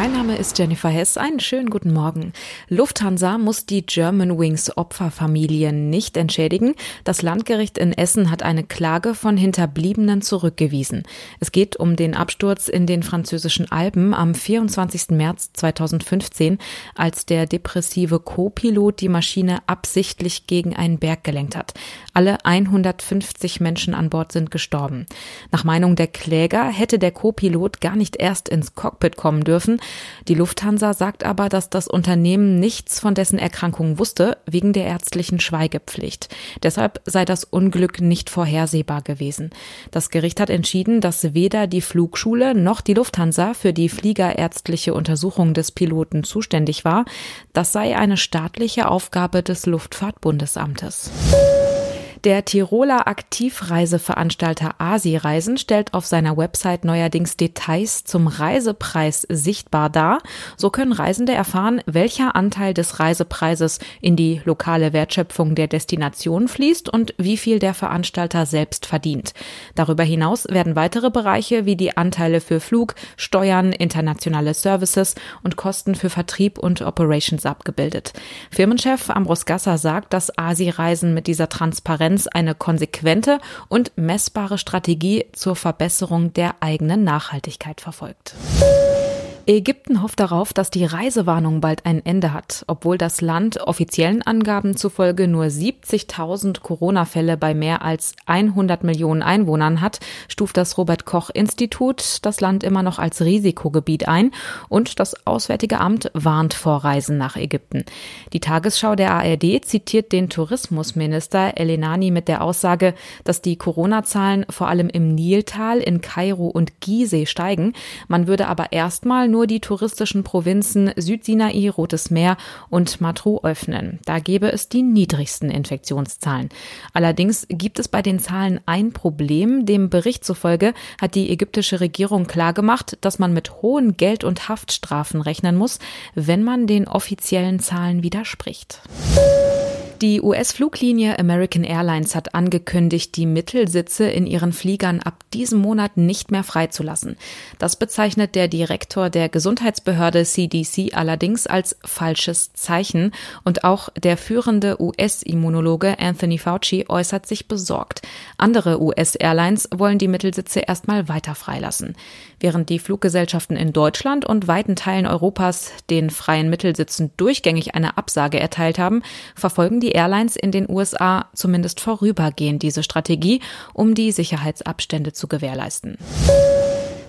Mein Name ist Jennifer Hess. Einen schönen guten Morgen. Lufthansa muss die Germanwings Opferfamilien nicht entschädigen. Das Landgericht in Essen hat eine Klage von Hinterbliebenen zurückgewiesen. Es geht um den Absturz in den französischen Alpen am 24. März 2015, als der depressive Co-Pilot die Maschine absichtlich gegen einen Berg gelenkt hat. Alle 150 Menschen an Bord sind gestorben. Nach Meinung der Kläger hätte der Co-Pilot gar nicht erst ins Cockpit kommen dürfen. Die Lufthansa sagt aber, dass das Unternehmen nichts von dessen Erkrankung wusste, wegen der ärztlichen Schweigepflicht. Deshalb sei das Unglück nicht vorhersehbar gewesen. Das Gericht hat entschieden, dass weder die Flugschule noch die Lufthansa für die fliegerärztliche Untersuchung des Piloten zuständig war. Das sei eine staatliche Aufgabe des Luftfahrtbundesamtes. Der Tiroler Aktivreiseveranstalter Asi-Reisen stellt auf seiner Website neuerdings Details zum Reisepreis sichtbar dar. So können Reisende erfahren, welcher Anteil des Reisepreises in die lokale Wertschöpfung der Destination fließt und wie viel der Veranstalter selbst verdient. Darüber hinaus werden weitere Bereiche wie die Anteile für Flug, Steuern, internationale Services und Kosten für Vertrieb und Operations abgebildet. Firmenchef Ambros Gasser sagt, dass Asi-Reisen mit dieser Transparenz Transparenz eine konsequente und messbare Strategie zur Verbesserung der eigenen Nachhaltigkeit verfolgt. Ägypten hofft darauf, dass die Reisewarnung bald ein Ende hat, obwohl das Land offiziellen Angaben zufolge nur 70.000 Corona-Fälle bei mehr als 100 Millionen Einwohnern hat, stuft das Robert Koch Institut das Land immer noch als Risikogebiet ein und das Auswärtige Amt warnt vor Reisen nach Ägypten. Die Tagesschau der ARD zitiert den Tourismusminister Elenani mit der Aussage, dass die Corona-Zahlen vor allem im Niltal, in Kairo und Gizeh steigen. Man würde aber erstmal nur nur die touristischen Provinzen Südsinai, Rotes Meer und Matru öffnen. Da gäbe es die niedrigsten Infektionszahlen. Allerdings gibt es bei den Zahlen ein Problem. Dem Bericht zufolge hat die ägyptische Regierung klargemacht, dass man mit hohen Geld- und Haftstrafen rechnen muss, wenn man den offiziellen Zahlen widerspricht. Die US-Fluglinie American Airlines hat angekündigt, die Mittelsitze in ihren Fliegern ab diesem Monat nicht mehr freizulassen. Das bezeichnet der Direktor der Gesundheitsbehörde CDC allerdings als falsches Zeichen und auch der führende US-Immunologe Anthony Fauci äußert sich besorgt. Andere US-Airlines wollen die Mittelsitze erstmal weiter freilassen. Während die Fluggesellschaften in Deutschland und weiten Teilen Europas den freien Mittelsitzen durchgängig eine Absage erteilt haben, verfolgen die die Airlines in den USA zumindest vorübergehend diese Strategie, um die Sicherheitsabstände zu gewährleisten.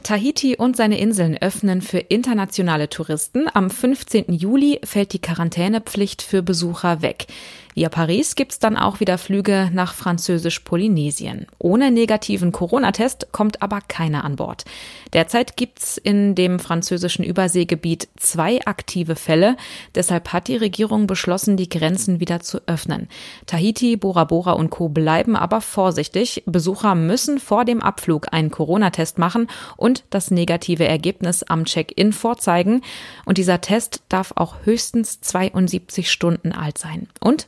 Tahiti und seine Inseln öffnen für internationale Touristen. Am 15. Juli fällt die Quarantänepflicht für Besucher weg. Via Paris gibt's dann auch wieder Flüge nach Französisch-Polynesien. Ohne negativen Corona-Test kommt aber keiner an Bord. Derzeit gibt's in dem französischen Überseegebiet zwei aktive Fälle. Deshalb hat die Regierung beschlossen, die Grenzen wieder zu öffnen. Tahiti, Bora Bora und Co. bleiben aber vorsichtig. Besucher müssen vor dem Abflug einen Corona-Test machen und das negative Ergebnis am Check-in vorzeigen. Und dieser Test darf auch höchstens 72 Stunden alt sein. Und